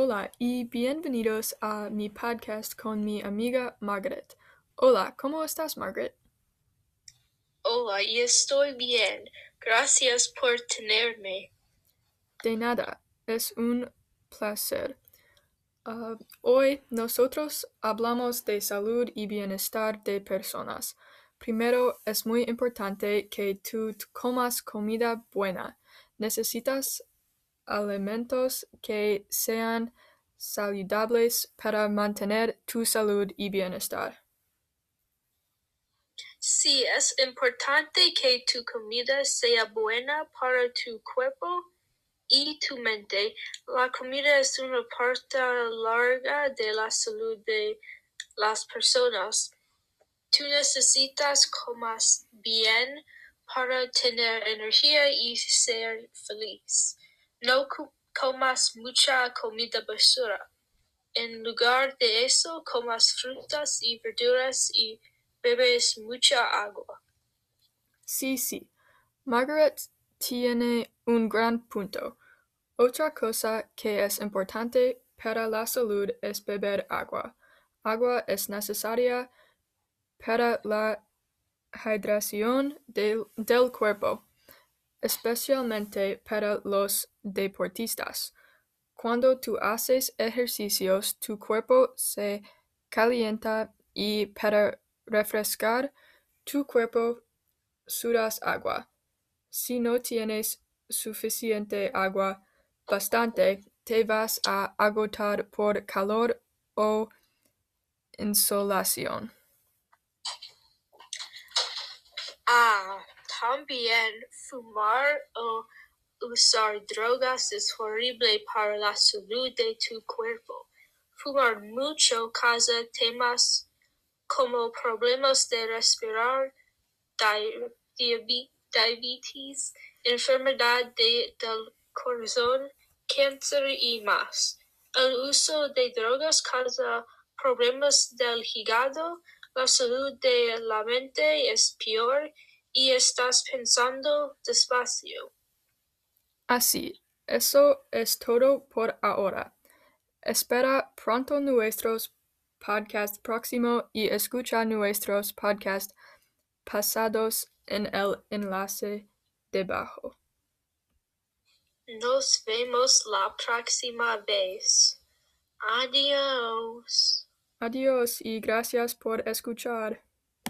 Hola y bienvenidos a mi podcast con mi amiga Margaret. Hola, ¿cómo estás, Margaret? Hola, y estoy bien. Gracias por tenerme. De nada, es un placer. Uh, hoy nosotros hablamos de salud y bienestar de personas. Primero, es muy importante que tú comas comida buena. Necesitas alimentos que sean saludables para mantener tu salud y bienestar. Sí, es importante que tu comida sea buena para tu cuerpo y tu mente. La comida es una parte larga de la salud de las personas. Tú necesitas comer bien para tener energía y ser feliz. No comas mucha comida basura. En lugar de eso, comas frutas y verduras y bebes mucha agua. Sí, sí. Margaret tiene un gran punto. Otra cosa que es importante para la salud es beber agua. Agua es necesaria para la hidratación del, del cuerpo, especialmente para los deportistas. Cuando tú haces ejercicios, tu cuerpo se calienta y para refrescar tu cuerpo sudas agua. Si no tienes suficiente agua, bastante, te vas a agotar por calor o insolación. Ah, también fumar o usar drogas es horrible para la salud de tu cuerpo. Fumar mucho causa temas como problemas de respirar, diabetes, enfermedad de, del corazón, cáncer y más. El uso de drogas causa problemas del hígado, la salud de la mente es peor y estás pensando despacio. Así, eso es todo por ahora. Espera pronto nuestros podcasts próximo y escucha nuestros podcasts pasados en el enlace debajo. Nos vemos la próxima vez. Adiós. Adiós y gracias por escuchar.